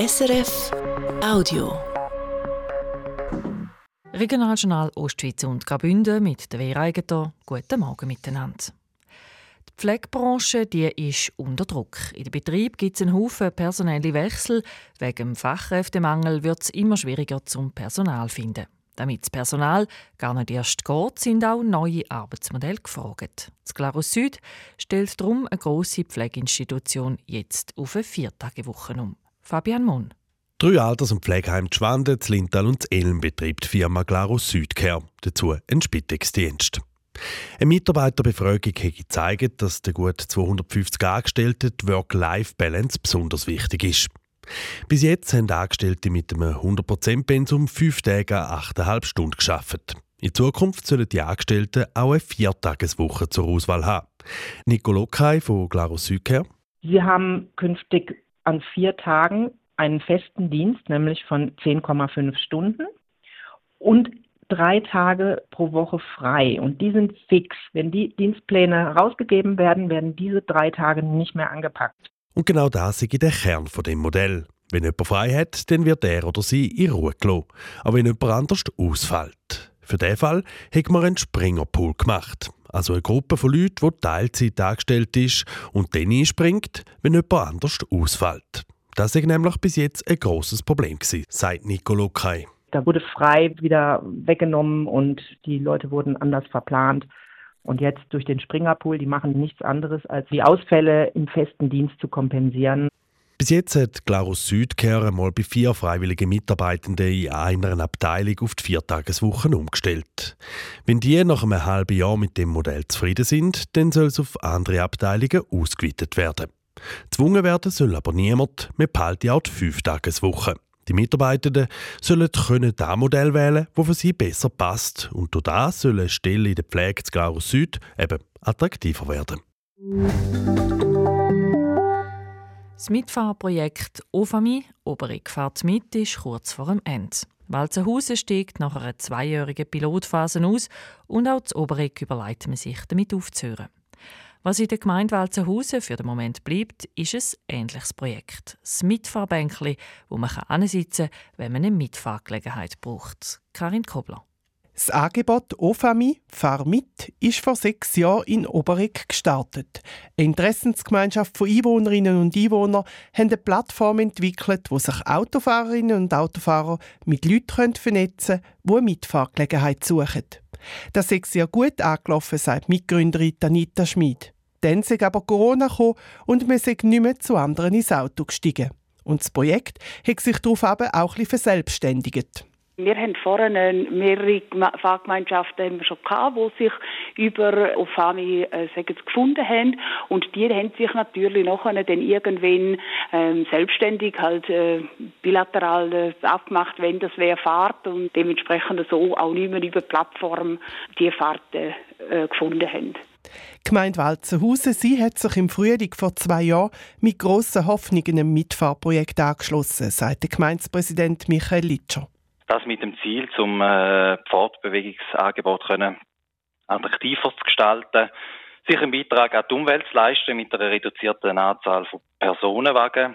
SRF Audio. Regionaljournal Ostschweiz und Graubünden mit der Vera Eigentor. Guten Morgen miteinander. Die Pflegebranche die ist unter Druck. In den Betrieb gibt es einen Haufen personelle Wechsel. Wegen dem Fachkräftemangel wird es immer schwieriger zum Personal zu finden. Damit das Personal gar nicht erst geht, sind auch neue Arbeitsmodelle gefragt. Das Glarus Süd stellt darum eine grosse Pflegeinstitution jetzt auf eine Viertagewoche um. Fabian Mohn. Drei Alters- und Pflegeheime Schwanden, Lintal und Elm betreibt die Firma Glarus Südcare. Dazu ein Spitexdienst. Eine Mitarbeiterbefragung hat gezeigt, dass der gut 250 Angestellten die Work-Life-Balance besonders wichtig ist. Bis jetzt haben Angestellte mit einem 100%-Pensum fünf Tage an 8,5 Stunden geschafft. In Zukunft sollen die Angestellten auch eine Viertageswoche zur Auswahl haben. Nico Lokai von Glarus Südcare. Sie haben künftig an vier Tagen einen festen Dienst, nämlich von 10,5 Stunden und drei Tage pro Woche frei. Und die sind fix. Wenn die Dienstpläne herausgegeben werden, werden diese drei Tage nicht mehr angepackt. Und genau das ist der Kern von dem Modell. Wenn jemand frei hat, dann wird er oder sie in Ruhe gelassen. Aber wenn jemand anders ausfällt. Für diesen Fall hat man einen Springerpool gemacht. Also eine Gruppe von Leuten, die Teilzeit angestellt ist und dann einspringt, wenn jemand anders ausfällt. Das war nämlich bis jetzt ein grosses Problem, gewesen, sagt Nicolo Kai. Da wurde frei wieder weggenommen und die Leute wurden anders verplant. Und jetzt durch den Springerpool, die machen nichts anderes, als die Ausfälle im festen Dienst zu kompensieren. Bis jetzt hat Glarus Südcare einmal bei vier freiwilligen Mitarbeitenden in einer Abteilung auf die Viertageswochen umgestellt. Wenn die nach einem halben Jahr mit dem Modell zufrieden sind, dann soll es auf andere Abteilungen ausgeweitet werden. Zwungen werden soll aber niemand, wir behalten auch die Fünftageswoche. Die Mitarbeitenden sollen können das Modell wählen, das für sie besser passt. Und durch das soll eine Stelle in der Pflege zu Glarus Süd eben attraktiver werden. Das Mitfahrprojekt OFAMI Oberig fährt mit ist kurz vor dem Ende. Walzenhausen steigt nach einer zweijährigen Pilotphase aus und auch das Oberig überlegt man sich, damit aufzuhören. Was in der Gemeinde Walzenhausen für den Moment bleibt, ist ein ähnliches Projekt. Das Mitfahrbänkli, wo man ansitzen kann, wenn man eine Mitfahrgelegenheit braucht. Karin Kobler. Das Angebot OFAMI Fahr mit ist vor sechs Jahren in Oberegg gestartet. Eine Interessensgemeinschaft von Einwohnerinnen und Einwohnern hat eine Plattform entwickelt, wo sich Autofahrerinnen und Autofahrer mit Leuten vernetzen können, die eine Mitfahrgelegenheit suchen. Das ist sehr gut angelaufen, sagt Mitgründerin Anita Schmid. Dann ist aber Corona gekommen und wir sind nicht mehr zu anderen ins Auto gestiegen. Und das Projekt hat sich darauf auch ein bisschen verselbstständigt. Wir haben vorhin mehrere Fahrgemeinschaften haben wir schon gehabt, die sich über Ofami äh, gefunden haben. Und die haben sich natürlich nachher dann irgendwann ähm, selbstständig halt äh, bilateral äh, abgemacht, wenn das wer fährt und dementsprechend so auch nicht mehr über die Plattform die Fahrten äh, gefunden haben. Die Gemeinde Walzenhausen sie hat sich im Frühling vor zwei Jahren mit grossen Hoffnungen einem Mitfahrprojekt angeschlossen, sagt der Gemeindepräsident Michael Litscher. Das mit dem Ziel, zum äh, Fortbewegungsangebot können attraktiver zu gestalten, sich einen Beitrag an die Umwelt zu leisten mit einer reduzierten Anzahl von Personenwagen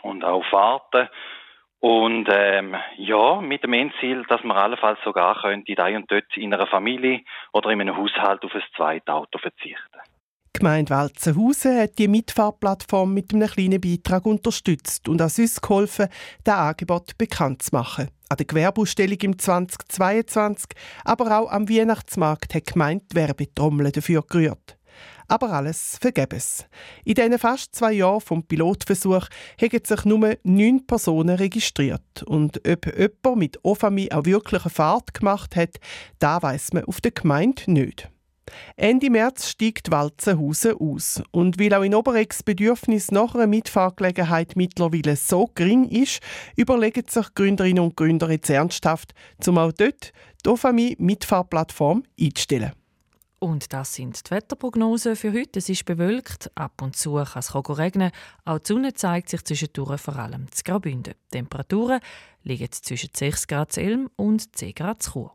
und auch Fahrten. Und ähm, ja, mit dem Endziel, dass man allenfalls sogar könnte, da und dort in einer Familie oder in einem Haushalt auf ein zweites Auto verzichten. Gemeinde Walzenhausen hat die Mitfahrplattform mit einem kleinen Beitrag unterstützt und an uns geholfen, das Angebot bekannt zu machen. An der Gewerbeausstellung im 2022, aber auch am Weihnachtsmarkt hat die Gemeinde die Werbetrommel dafür gerührt. Aber alles vergebens. In diesen fast zwei Jahren vom Pilotversuch haben sich nur neun Personen registriert. Und ob jemand mit OFAMI auch wirklich eine Fahrt gemacht hat, da weiß man auf der Gemeinde nicht. Ende März steigt Walzenhausen aus. Und weil auch in Oberex Bedürfnis nach einer Mitfahrgelegenheit mittlerweile so gering ist, überlegen sich Gründerinnen und Gründer jetzt ernsthaft, um auch dort die OFAMI Mitfahrplattform einzustellen. Und das sind die Wetterprognosen für heute. Es ist bewölkt, ab und zu kann es regnen. Auch die Sonne zeigt sich zwischendurch vor allem zu Graubünden. Die Temperaturen liegen zwischen 6 Grad Elm und 10 Grad Chur.